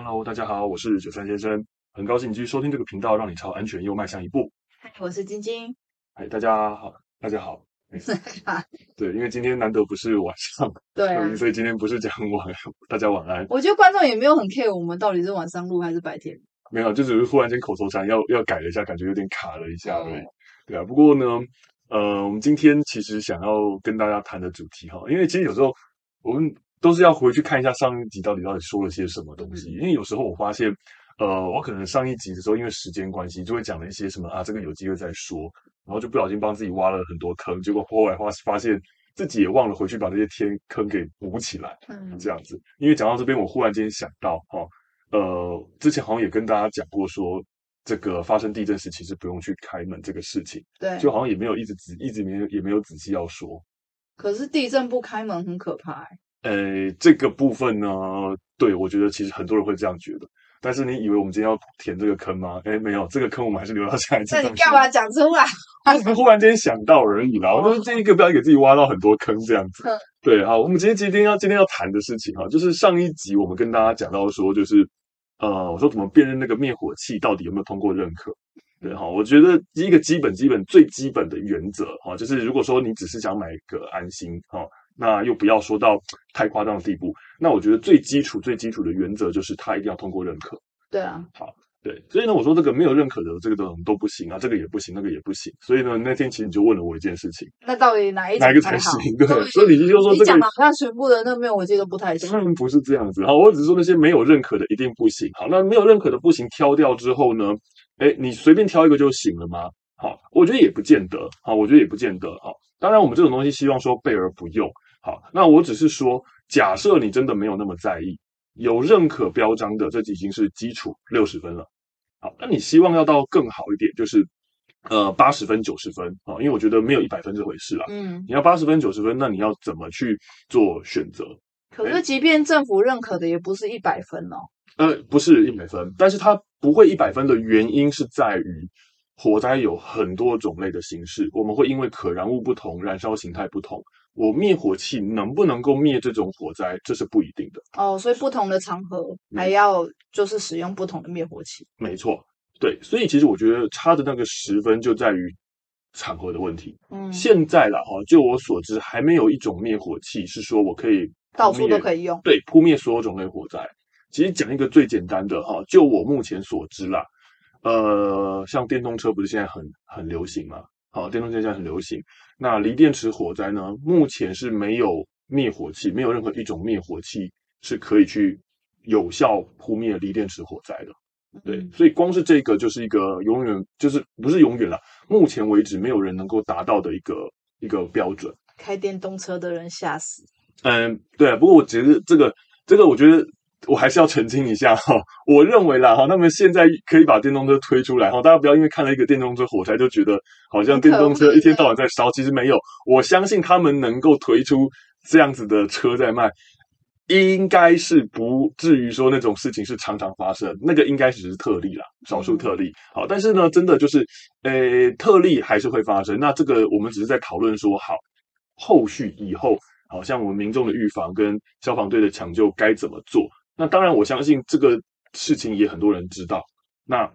Hello，大家好，我是九三先生，很高兴你继续收听这个频道，让你朝安全又迈向一步。嗨，我是晶晶。嗨，大家好，大家好。对，因为今天难得不是晚上，对、啊，所以今天不是讲晚，大家晚安。我觉得观众也没有很 care 我们到底是晚上录还是白天。没有，就只是忽然间口头禅要要改了一下，感觉有点卡了一下，对，对啊。不过呢，呃，我们今天其实想要跟大家谈的主题哈，因为其实有时候我们。都是要回去看一下上一集到底到底说了些什么东西，因为有时候我发现，呃，我可能上一集的时候因为时间关系，就会讲了一些什么啊，这个有机会再说，然后就不小心帮自己挖了很多坑，结果后来发发现自己也忘了回去把这些天坑给补起来，嗯，这样子。因为讲到这边，我忽然间想到，哈，呃，之前好像也跟大家讲过说，说这个发生地震时其实不用去开门这个事情，对，就好像也没有一直仔一直没有也没有仔细要说。可是地震不开门很可怕，欸。呃，这个部分呢，对，我觉得其实很多人会这样觉得。但是你以为我们今天要填这个坑吗？哎，没有，这个坑我们还是留到下一次。那你干嘛讲出来？我忽然间想到而已啦。我就是这一个不要给自己挖到很多坑这样子。对，好，我们今天今天要今天要谈的事情哈，就是上一集我们跟大家讲到说，就是呃，我说怎么辨认那个灭火器到底有没有通过认可？对哈，我觉得第一个基本基本最基本的原则哈，就是如果说你只是想买个安心哈。那又不要说到太夸张的地步。那我觉得最基础、最基础的原则就是他一定要通过认可。对啊，好，对，所以呢，我说这个没有认可的这个都都不行啊，这个也不行，那个也不行。所以呢，那天其实你就问了我一件事情，那到底哪一哪一个才行？对，所以你就说这个，你讲好像全部的那个灭火器都不太行。当然不是这样子。好，我只是说那些没有认可的一定不行。好，那没有认可的不行，挑掉之后呢，哎，你随便挑一个就行了吗？好，我觉得也不见得。好，我觉得也不见得。好，当然我们这种东西希望说备而不用。好，那我只是说，假设你真的没有那么在意，有认可标章的，这已经是基础六十分了。好，那你希望要到更好一点，就是呃八十分、九十分啊，因为我觉得没有一百分这回事啦。嗯，你要八十分、九十分，那你要怎么去做选择？可是，即便政府认可的，也不是一百分哦。呃，不是一百分，但是它不会一百分的原因是在于火灾有很多种类的形式，我们会因为可燃物不同，燃烧形态不同。我灭火器能不能够灭这种火灾，这是不一定的哦。所以不同的场合还要就是使用不同的灭火器。没错，对，所以其实我觉得差的那个十分就在于场合的问题。嗯，现在了哈，就我所知，还没有一种灭火器是说我可以到处都可以用，对，扑灭所有种类火灾。其实讲一个最简单的哈，就我目前所知啦，呃，像电动车不是现在很很流行吗？好，电动车现在很流行。那锂电池火灾呢？目前是没有灭火器，没有任何一种灭火器是可以去有效扑灭锂电池火灾的。对，所以光是这个就是一个永远就是不是永远了，目前为止没有人能够达到的一个一个标准。开电动车的人吓死。嗯，对啊。不过我觉得这个这个，我觉得。我还是要澄清一下哈，我认为啦哈，那么现在可以把电动车推出来哈，大家不要因为看了一个电动车火灾就觉得好像电动车一天到晚在烧，其实没有。我相信他们能够推出这样子的车在卖，应该是不至于说那种事情是常常发生，那个应该只是特例啦，少数特例。好，但是呢，真的就是，呃，特例还是会发生。那这个我们只是在讨论说，好，后续以后，好像我们民众的预防跟消防队的抢救该怎么做。那当然，我相信这个事情也很多人知道。那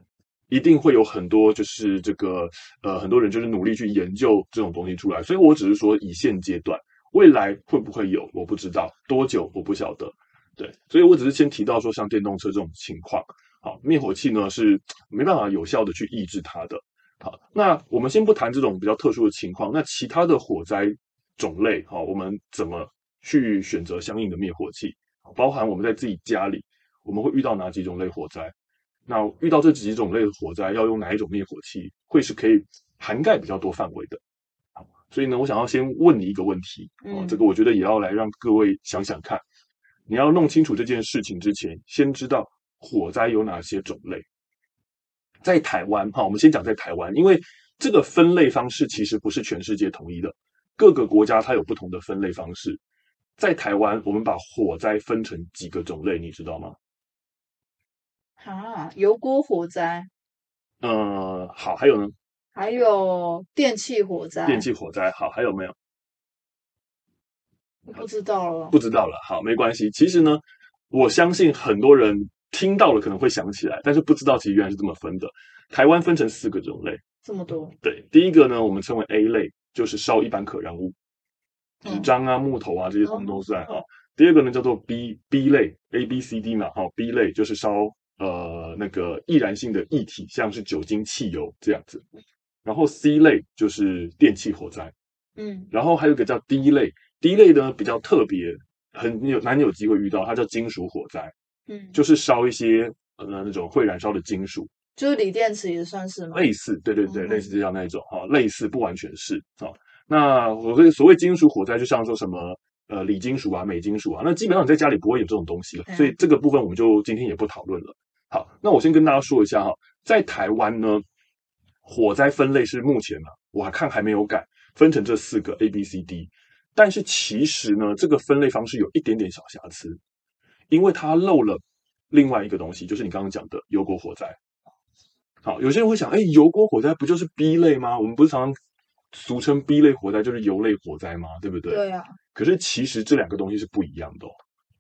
一定会有很多，就是这个呃，很多人就是努力去研究这种东西出来。所以我只是说，以现阶段，未来会不会有，我不知道多久，我不晓得。对，所以我只是先提到说，像电动车这种情况，好，灭火器呢是没办法有效的去抑制它的。好，那我们先不谈这种比较特殊的情况，那其他的火灾种类，好，我们怎么去选择相应的灭火器？包含我们在自己家里，我们会遇到哪几种类火灾？那遇到这几种类的火灾，要用哪一种灭火器，会是可以涵盖比较多范围的。好，所以呢，我想要先问你一个问题，啊，这个我觉得也要来让各位想想看。你要弄清楚这件事情之前，先知道火灾有哪些种类。在台湾，哈，我们先讲在台湾，因为这个分类方式其实不是全世界统一的，各个国家它有不同的分类方式。在台湾，我们把火灾分成几个种类，你知道吗？啊，油锅火灾。呃，好，还有呢？还有电气火灾。电气火灾，好，还有没有？不知道了。不知道了，好，没关系。其实呢，我相信很多人听到了可能会想起来，但是不知道其实原来是这么分的。台湾分成四个种类，这么多。对，第一个呢，我们称为 A 类，就是烧一般可燃物，纸张啊、木头啊这些统统都算哈。第二个呢叫做 B B 类，A B C D 嘛，哈，B 类就是烧呃那个易燃性的液体，像是酒精、汽油这样子。然后 C 类就是电气火灾，嗯，然后还有一个叫 D 类，D 类呢比较特别，很有难有机会遇到，它叫金属火灾，嗯，就是烧一些呃那种会燃烧的金属，就是锂电池也算是吗？类似，对对对，嗯、类似这样那一种哈，类似不完全是啊。那我所所谓金属火灾，就像说什么呃锂金属啊、镁金属啊，那基本上你在家里不会有这种东西了，嗯、所以这个部分我们就今天也不讨论了。好，那我先跟大家说一下哈，在台湾呢。火灾分类是目前呢、啊，我还看还没有改，分成这四个 A、B、C、D。但是其实呢，这个分类方式有一点点小瑕疵，因为它漏了另外一个东西，就是你刚刚讲的油锅火灾。好，有些人会想，哎，油锅火灾不就是 B 类吗？我们不是常常俗称 B 类火灾就是油类火灾嘛？对不对？对呀、啊。可是其实这两个东西是不一样的哦。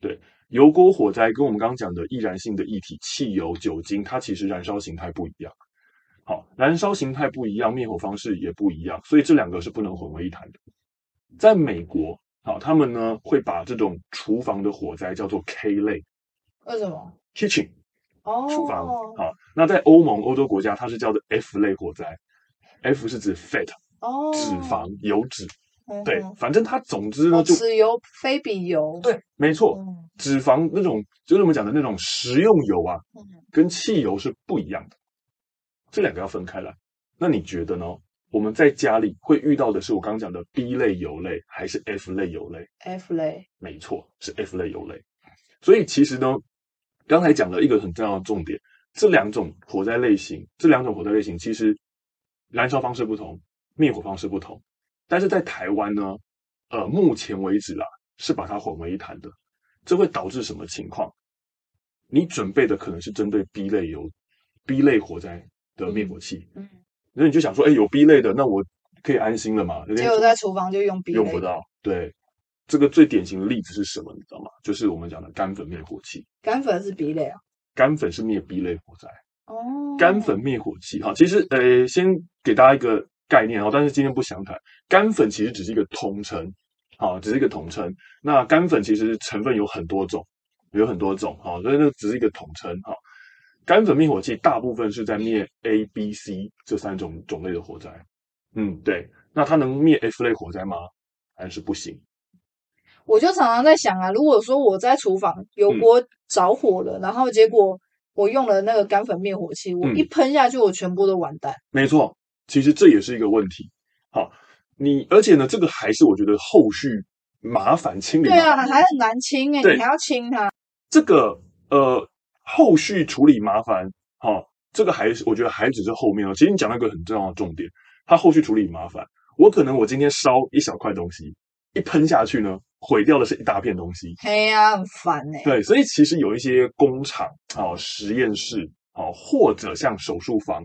对，油锅火灾跟我们刚刚讲的易燃性的液体、汽油、酒精，它其实燃烧形态不一样。好，燃烧形态不一样，灭火方式也不一样，所以这两个是不能混为一谈的。在美国，好，他们呢会把这种厨房的火灾叫做 K 类。为什么？Kitchen，哦，厨房。好，那在欧盟、欧洲国家，它是叫做 F 类火灾。F 是指 fat，哦，脂肪、油脂。对，反正它总之呢就此油非比油。对，没错，脂肪那种就是我们讲的那种食用油啊，跟汽油是不一样的。这两个要分开来，那你觉得呢？我们在家里会遇到的是我刚刚讲的 B 类油类，还是 F 类油类？F 类，没错，是 F 类油类。所以其实呢，刚才讲了一个很重要的重点，这两种火灾类型，这两种火灾类型其实燃烧方式不同，灭火方式不同。但是在台湾呢，呃，目前为止啊，是把它混为一谈的。这会导致什么情况？你准备的可能是针对 B 类有、B 类火灾。的灭火器，嗯，那你就想说，哎，有 B 类的，那我可以安心了嘛？结果在厨房就用 B 类，用不到。对，这个最典型的例子是什么？你知道吗？就是我们讲的干粉灭火器。干粉是 B 类啊？干粉是灭 B 类火灾。哦，干粉灭火器哈，其实呃，先给大家一个概念哦，但是今天不详谈。干粉其实只是一个统称，好，只是一个统称。那干粉其实成分有很多种，有很多种，好，所以那只是一个统称，哈。干粉灭火器大部分是在灭 A、B、C 这三种种类的火灾。嗯，对。那它能灭 F 类火灾吗？还是不行？我就常常在想啊，如果说我在厨房油锅着火了，嗯、然后结果我用了那个干粉灭火器，我一喷下去，我全部都完蛋。嗯、没错，其实这也是一个问题。好，你而且呢，这个还是我觉得后续麻烦清理。对啊，还很难清哎、欸，你还要清它。这个呃。后续处理麻烦，好、哦，这个还是我觉得还只是后面哦。其实你讲到一个很重要的重点，它后续处理麻烦。我可能我今天烧一小块东西，一喷下去呢，毁掉的是一大片东西。嘿呀、啊，很烦呢。对，所以其实有一些工厂啊、哦、实验室啊、哦，或者像手术房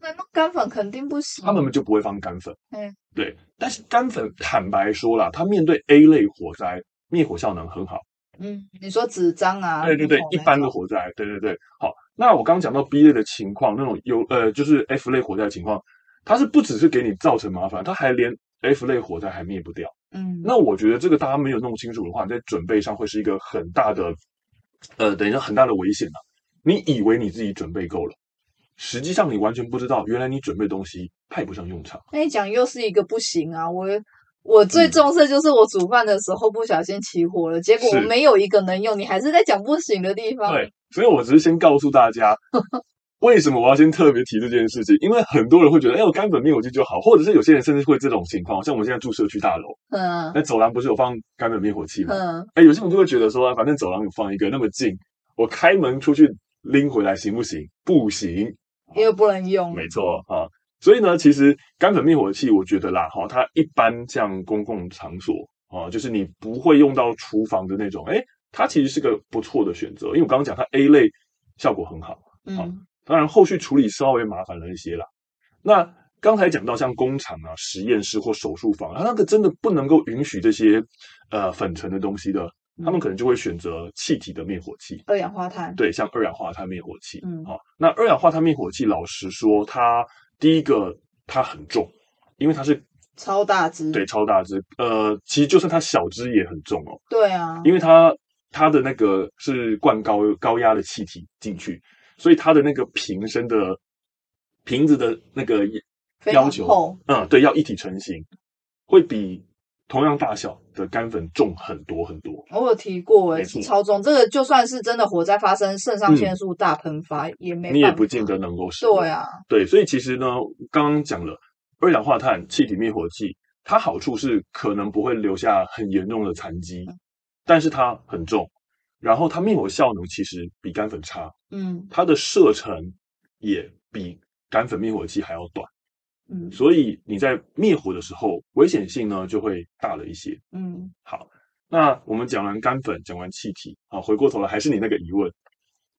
哦，那干粉肯定不行，他们就不会放干粉。嗯，对。但是干粉坦白说啦，它面对 A 类火灾灭火效能很好。嗯，你说纸张啊？对对对，一般的火灾，对对对。好，那我刚刚讲到 B 类的情况，那种有呃，就是 F 类火灾的情况，它是不只是给你造成麻烦，它还连 F 类火灾还灭不掉。嗯，那我觉得这个大家没有弄清楚的话，在准备上会是一个很大的，呃，等于说很大的危险啊。你以为你自己准备够了，实际上你完全不知道，原来你准备东西派不上用场。那你讲又是一个不行啊，我。我最重视就是我煮饭的时候不小心起火了，嗯、结果我没有一个能用，你还是在讲不行的地方。对，所以我只是先告诉大家，为什么我要先特别提这件事情，因为很多人会觉得，哎，我干粉灭火器就好，或者是有些人甚至会这种情况，像我们现在住社区大楼，嗯，那走廊不是有放干粉灭火器吗？嗯，哎，有些人就会觉得说，反正走廊有放一个那么近，我开门出去拎回来行不行？不行，因为不能用。没错啊。所以呢，其实干粉灭火器，我觉得啦，哈，它一般像公共场所啊，就是你不会用到厨房的那种，哎，它其实是个不错的选择。因为我刚刚讲它 A 类效果很好，嗯，当然后续处理稍微麻烦了一些啦。那刚才讲到像工厂啊、实验室或手术房，它那个真的不能够允许这些呃粉尘的东西的，他们可能就会选择气体的灭火器，二氧化碳。对，像二氧化碳灭火器。嗯，好，那二氧化碳灭火器，老实说，它第一个它很重，因为它是超大支，对，超大支。呃，其实就算它小支也很重哦。对啊，因为它它的那个是灌高高压的气体进去，所以它的那个瓶身的瓶子的那个要求，嗯，对，要一体成型，会比同样大小的干粉重很多很多。我有提过，哎，超重，这个就算是真的火灾发生，肾上腺素大喷发、嗯、也没，你也不见得能够使用。对啊，对，所以其实呢，刚刚讲了二氧化碳气体灭火器，它好处是可能不会留下很严重的残疾，嗯、但是它很重，然后它灭火效能其实比干粉差，嗯，它的射程也比干粉灭火器还要短。嗯，所以你在灭火的时候，危险性呢就会大了一些。嗯，好，那我们讲完干粉，讲完气体，好，回过头来还是你那个疑问，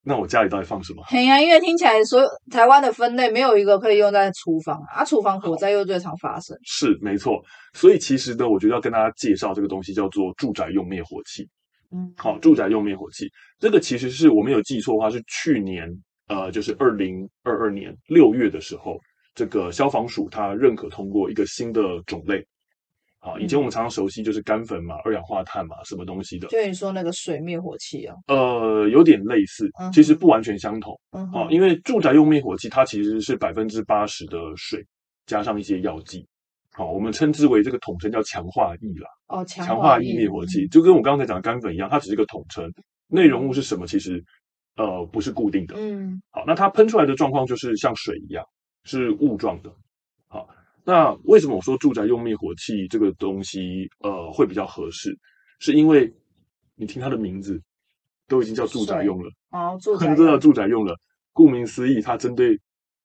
那我家里到底放什么？嘿呀、啊，因为听起来所有台湾的分类没有一个可以用在厨房啊，厨房火灾又最常发生。是没错，所以其实呢，我觉得要跟大家介绍这个东西叫做住宅用灭火器。嗯，好，住宅用灭火器，这个其实是我没有记错的话，是去年呃，就是二零二二年六月的时候。这个消防署它认可通过一个新的种类，啊，以前我们常常熟悉就是干粉嘛、二氧化碳嘛，什么东西的？就你说那个水灭火器啊？呃，有点类似，其实不完全相同。嗯，啊，因为住宅用灭火器它其实是百分之八十的水加上一些药剂，好，我们称之为这个统称叫强化液啦。哦，强化液灭火器就跟我刚才讲的干粉一样，它只是一个统称，内容物是什么其实呃不是固定的。嗯，好，那它喷出来的状况就是像水一样。是雾状的，好，那为什么我说住宅用灭火器这个东西呃会比较合适？是因为你听它的名字都已经叫住宅用了，哦，住宅都叫住宅用了。顾名思义，它针对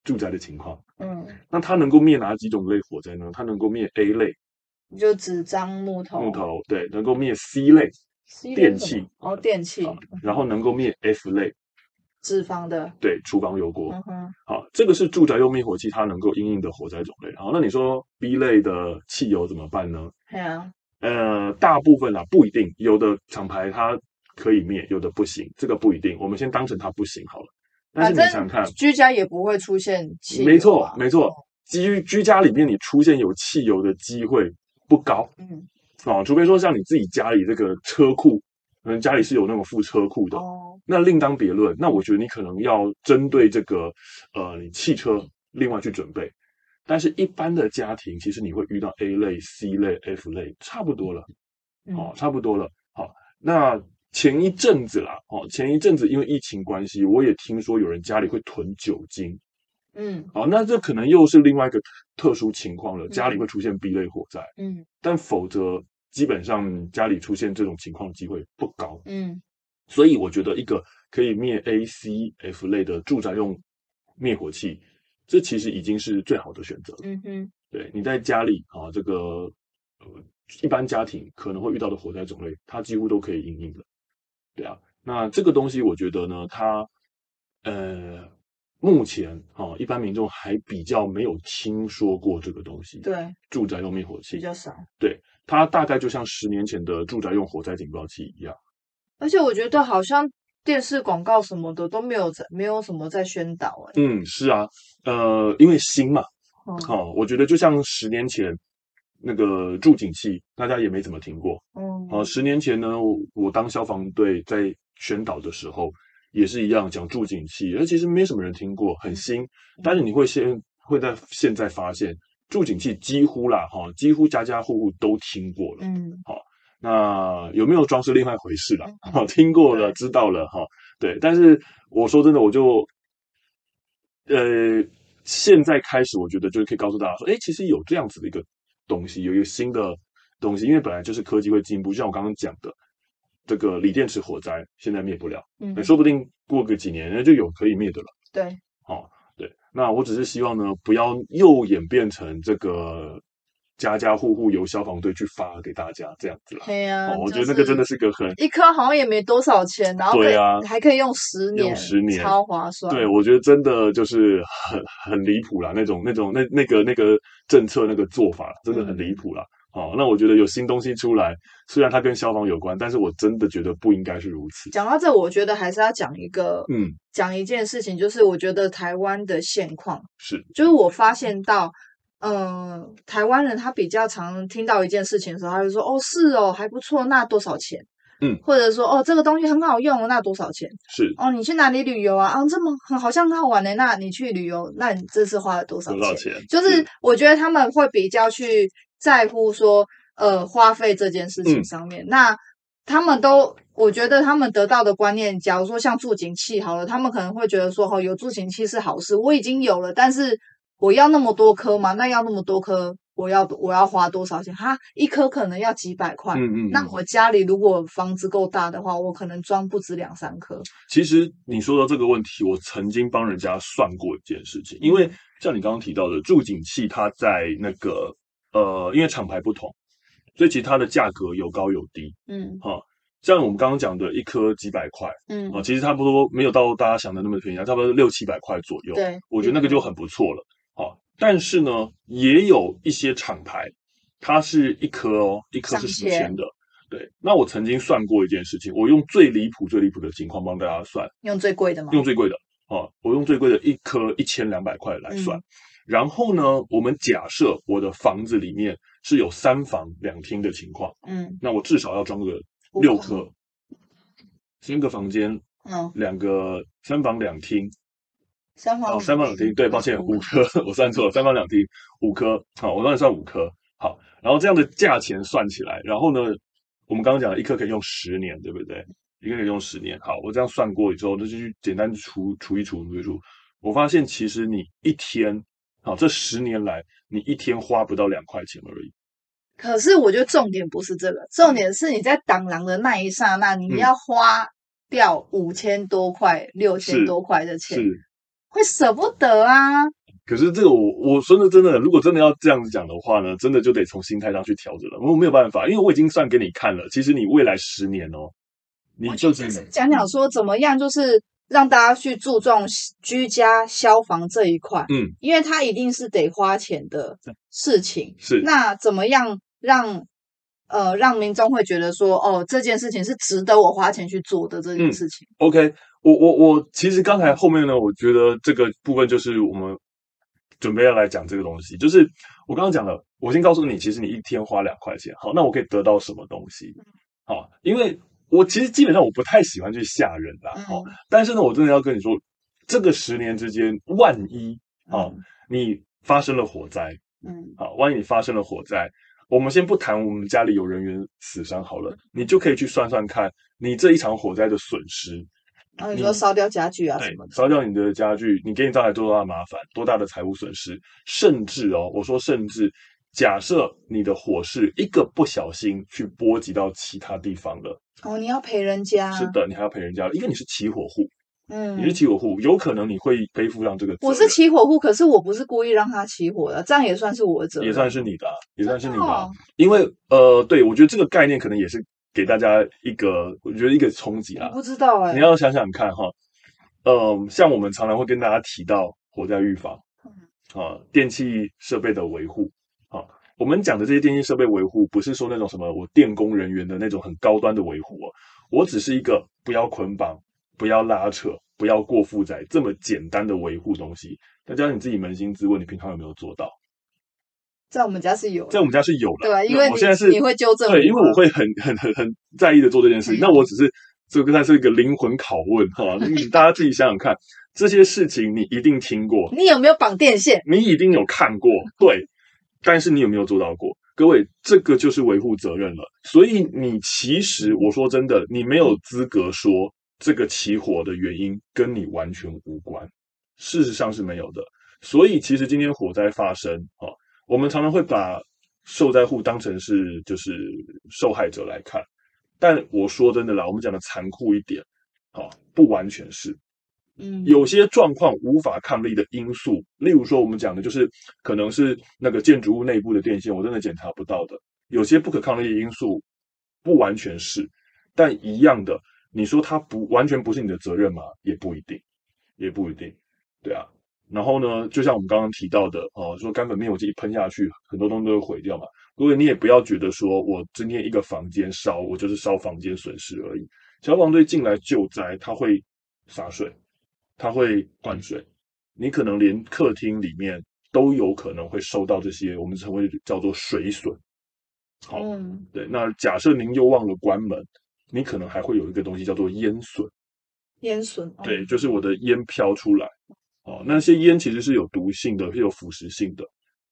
住宅的情况。嗯，那它能够灭哪几种类火灾呢？它能够灭 A 类，就纸张、木头、木头，对，能够灭 C 类，C 类电器，哦，电器，然后能够灭 F 类。脂肪的，对，厨房油锅。嗯哼，好，这个是住宅用灭火器，它能够应应的火灾种类。好，那你说 B 类的汽油怎么办呢？对啊，呃，大部分啊不一定，有的厂牌它可以灭，有的不行，这个不一定。我们先当成它不行好了。但是你想想看，居家也不会出现汽油。没错，没错，居居家里面你出现有汽油的机会不高。嗯，哦，除非说像你自己家里这个车库。可能家里是有那种副车库的，哦，那另当别论。那我觉得你可能要针对这个，呃，你汽车另外去准备。但是，一般的家庭其实你会遇到 A 类、C 类、F 类，差不多了，哦，差不多了。好，那前一阵子啦，哦，前一阵子因为疫情关系，我也听说有人家里会囤酒精，嗯，好，那这可能又是另外一个特殊情况了，家里会出现 B 类火灾，嗯，但否则。基本上家里出现这种情况机会不高，嗯，所以我觉得一个可以灭 A、C、F 类的住宅用灭火器，这其实已经是最好的选择。嗯哼，对，你在家里啊，这个呃一般家庭可能会遇到的火灾种类，它几乎都可以应应的。对啊，那这个东西我觉得呢，它呃目前啊一般民众还比较没有听说过这个东西。对，住宅用灭火器比较少。对。它大概就像十年前的住宅用火灾警报器一样，而且我觉得好像电视广告什么的都没有在，没有什么在宣导哎。嗯，是啊，呃，因为新嘛，嗯、哦，我觉得就像十年前那个助警器，大家也没怎么听过。嗯，好、呃，十年前呢，我，我当消防队在宣导的时候，也是一样讲助景器，而其实没什么人听过，很新。嗯、但是你会先会在现在发现。助景器几乎啦，哈，几乎家家户户都听过了，嗯，好，那有没有装是另外一回事了，好，听过了，知道了，哈，对，但是我说真的，我就，呃，现在开始，我觉得就是可以告诉大家说，哎，其实有这样子的一个东西，有一个新的东西，因为本来就是科技会进步，就像我刚刚讲的，这个锂电池火灾现在灭不了，嗯，说不定过个几年，那就有可以灭的了，对，好。对那我只是希望呢，不要又演变成这个家家户户由消防队去发给大家这样子了。对呀、啊，我觉得那个真的是个很一颗好像也没多少钱，然后对啊，还可以用十年，用十年超划算。对，我觉得真的就是很很离谱啦，那种那种那那个那个政策那个做法真的很离谱啦。好，那我觉得有新东西出来，虽然它跟消防有关，但是我真的觉得不应该是如此。讲到这，我觉得还是要讲一个，嗯，讲一件事情，就是我觉得台湾的现况是，就是我发现到，嗯、呃，台湾人他比较常听到一件事情的时候，他就说，哦，是哦，还不错，那多少钱？嗯，或者说，哦，这个东西很好用，那多少钱？是，哦，你去哪里旅游啊？啊，这么很好像很好玩的，那你去旅游，那你这次花了多少钱？多少钱？就是我觉得他们会比较去在乎说。呃，花费这件事情上面，嗯、那他们都，我觉得他们得到的观念，假如说像助景器好了，他们可能会觉得说，哦，有助景器是好事，我已经有了，但是我要那么多颗吗？那要那么多颗，我要我要花多少钱？哈，一颗可能要几百块。嗯，嗯嗯。那我家里如果房子够大的话，我可能装不止两三颗。其实你说到这个问题，我曾经帮人家算过一件事情，因为像你刚刚提到的助景器，它在那个呃，因为厂牌不同。所以其实它的价格有高有低，嗯，好，像我们刚刚讲的一颗几百块，嗯，啊，其实差不多没有到大家想的那么便宜，差不多六七百块左右，对，我觉得那个就很不错了，好，但是呢，也有一些厂牌，它是一颗哦，一颗是十千的，对，那我曾经算过一件事情，我用最离谱、最离谱的情况帮大家算，用最贵的吗？用最贵的，啊，我用最贵的一颗一千两百块来算。然后呢，我们假设我的房子里面是有三房两厅的情况，嗯，那我至少要装个六颗，三个房间，嗯，两个三房两厅，三房。三房两厅，对，抱歉，五颗，我算错了，三房两厅五颗，好，我让你算五颗，好，然后这样的价钱算起来，然后呢，我们刚刚讲了一颗可以用十年，对不对？一个可以用十年，好，我这样算过之后，那就去简单除除一除除一除，我发现其实你一天。好，这十年来你一天花不到两块钱而已。可是我觉得重点不是这个，重点是你在挡狼的那一刹那，你要花掉五千多块、六千多块的钱，是会舍不得啊。可是这个我我说的真的，如果真的要这样子讲的话呢，真的就得从心态上去调整了。我没有办法，因为我已经算给你看了。其实你未来十年哦，你就是讲讲说怎么样，就是。让大家去注重居家消防这一块，嗯，因为它一定是得花钱的事情。是，那怎么样让呃让民众会觉得说，哦，这件事情是值得我花钱去做的这件事情？嗯，OK，我我我其实刚才后面呢，我觉得这个部分就是我们准备要来讲这个东西，就是我刚刚讲了，我先告诉你，其实你一天花两块钱，好，那我可以得到什么东西？好，因为。我其实基本上我不太喜欢去吓人啦，哦、嗯，但是呢，我真的要跟你说，这个十年之间，万一啊，嗯、你发生了火灾，嗯，好，万一你发生了火灾，我们先不谈我们家里有人员死伤好了，你就可以去算算看，你这一场火灾的损失，啊，你说烧掉家具啊什么的，烧掉你的家具，你给你带来多大的麻烦，多大的财务损失，甚至哦，我说甚至。假设你的火势一个不小心去波及到其他地方了，哦，你要赔人家。是的，你还要赔人家，因为你是起火户。嗯，你是起火户，有可能你会背负上这个。我是起火户，可是我不是故意让他起火的，这样也算是我的责任，也算是你的，也算是你的。哦、因为呃，对，我觉得这个概念可能也是给大家一个，我觉得一个冲击啊。不知道哎、欸，你要想想看哈，呃，像我们常常会跟大家提到火灾预防，啊，电器设备的维护。我们讲的这些电信设备维护，不是说那种什么我电工人员的那种很高端的维护哦，我只是一个不要捆绑、不要拉扯、不要过负载这么简单的维护东西。大家你自己扪心自问，你平常有没有做到？在我们家是有，在我们家是有的，对，因为我现在是你会纠正，对，因为我会很很很很在意的做这件事情。嗯、那我只是这个它是一个灵魂拷问哈，你大家自己想想看，这些事情你一定听过，你有没有绑电线？你一定有看过，对。但是你有没有做到过？各位，这个就是维护责任了。所以你其实，我说真的，你没有资格说这个起火的原因跟你完全无关。事实上是没有的。所以其实今天火灾发生啊，我们常常会把受灾户当成是就是受害者来看。但我说真的啦，我们讲的残酷一点，啊，不完全是。嗯，有些状况无法抗力的因素，例如说我们讲的就是可能是那个建筑物内部的电线，我真的检查不到的。有些不可抗力的因素，不完全是，但一样的，你说它不完全不是你的责任吗？也不一定，也不一定，对啊。然后呢，就像我们刚刚提到的哦，说干粉灭火器一喷下去，很多东西都会毁掉嘛。各位，你也不要觉得说我今天一个房间烧，我就是烧房间损失而已。消防队进来救灾，他会洒水，他会灌水，你可能连客厅里面都有可能会受到这些我们称为叫做水损。好，嗯、对。那假设您又忘了关门，你可能还会有一个东西叫做烟损。烟损，对，就是我的烟飘出来。哦，那些烟其实是有毒性的，是有腐蚀性的。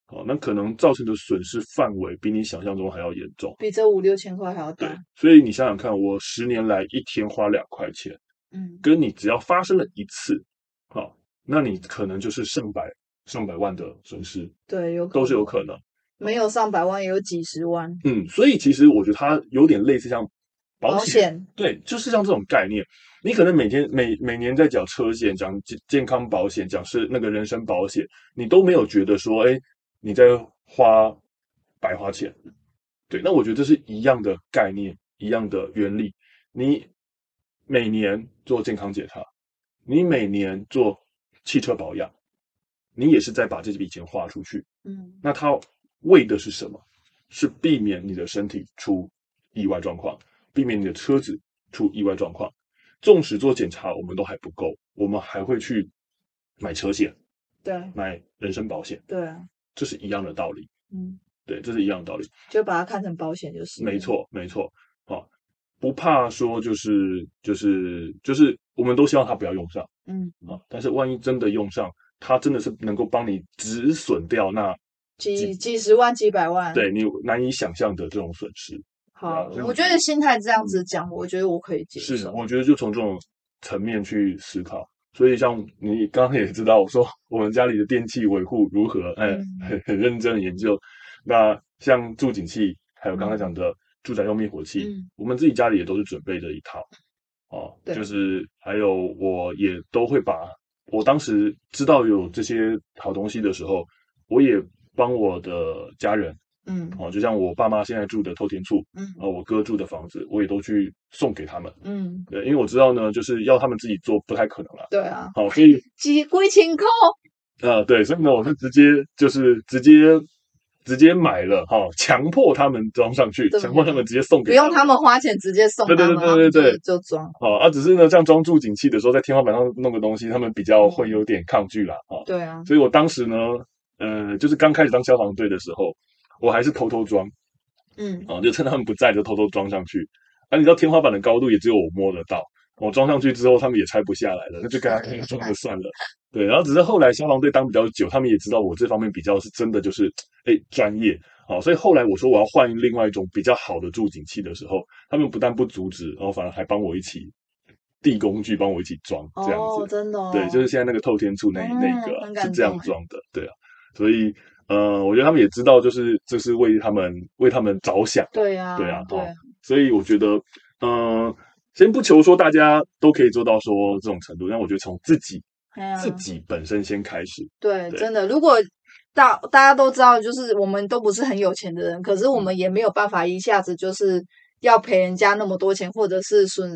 哦，那可能造成的损失范围比你想象中还要严重，比这五六千块还要大。对，所以你想想看，我十年来一天花两块钱，嗯，跟你只要发生了一次，好、哦，那你可能就是上百上百万的损失。对，有都是有可能，没有上百万也有几十万。嗯，所以其实我觉得它有点类似像保险，对，就是像这种概念。你可能每天每每年在缴车险、讲健健康保险、讲是那个人身保险，你都没有觉得说，哎。你在花白花钱，对，那我觉得这是一样的概念，一样的原理。你每年做健康检查，你每年做汽车保养，你也是在把这笔钱花出去。嗯，那它为的是什么？是避免你的身体出意外状况，避免你的车子出意外状况。纵使做检查我们都还不够，我们还会去买车险，对，买人身保险，对啊。这是一样的道理，嗯，对，这是一样的道理，就把它看成保险就是。没错，没错，好，不怕说就是就是就是，我们都希望它不要用上，嗯啊，但是万一真的用上，它真的是能够帮你止损掉那几几，几十万、几百万，对你难以想象的这种损失。好，我觉得心态这样子讲，嗯，我觉得我可以接受。是，我觉得就从这种层面去思考。所以，像你刚刚也知道，我说我们家里的电器维护如何，哎，很很认真的研究。那像助警器，还有刚才讲的住宅用灭火器，嗯、我们自己家里也都是准备的一套。哦，对。就是还有我也都会把，我当时知道有这些好东西的时候，我也帮我的家人。嗯，哦，就像我爸妈现在住的透天厝，嗯，然后我哥住的房子，我也都去送给他们，嗯，对，因为我知道呢，就是要他们自己做不太可能了，对啊，好，所以 几归情扣，啊，对，所以呢，我是直接就是直接直接买了，哈，强迫他们装上去，强迫他们直接送给，不用他们花钱，直接送，对对对对对对，就装，好啊，只是呢，这样装住警器的时候，在天花板上弄个东西，他们比较会有点抗拒啦，啊，对啊，所以我当时呢，呃，就是刚开始当消防队的时候。我还是偷偷装，嗯，啊，就趁他们不在就偷偷装上去。啊，你知道天花板的高度也只有我摸得到。我装上去之后，他们也拆不下来了，那就给他装就算了。对，然后只是后来消防队当比较久，他们也知道我这方面比较是真的就是哎专业，好，所以后来我说我要换另外一种比较好的助警器的时候，他们不但不阻止，然后反而还帮我一起递工具，帮我一起装，这样子。哦，真的哦。对，就是现在那个透天处那那个是这样装的，对啊，所以。呃，我觉得他们也知道，就是这是为他们为他们着想。对呀，对啊，对啊。所以我觉得，嗯、呃，先不求说大家都可以做到说这种程度，但我觉得从自己、啊、自己本身先开始。对，对真的，如果大大家都知道，就是我们都不是很有钱的人，可是我们也没有办法一下子就是要赔人家那么多钱，或者是损，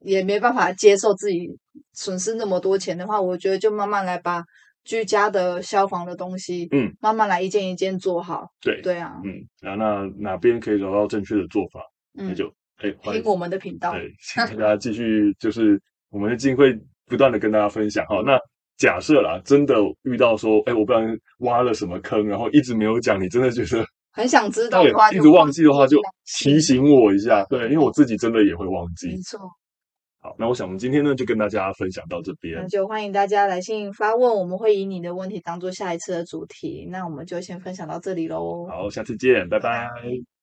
也没办法接受自己损失那么多钱的话，我觉得就慢慢来把。居家的消防的东西，嗯，慢慢来，一件一件做好。对，对啊，嗯，然后那哪边可以找到正确的做法，嗯，那就哎，听我们的频道。对，请大家继续，就是我们一定会不断的跟大家分享。好，那假设啦，真的遇到说，哎，我不知道挖了什么坑，然后一直没有讲，你真的觉得很想知道的话，一直忘记的话，就提醒我一下。对，因为我自己真的也会忘记。没错。好，那我想我们今天呢，就跟大家分享到这边。那就欢迎大家来信发问，我们会以你的问题当做下一次的主题。那我们就先分享到这里喽。好，下次见，拜拜。拜拜。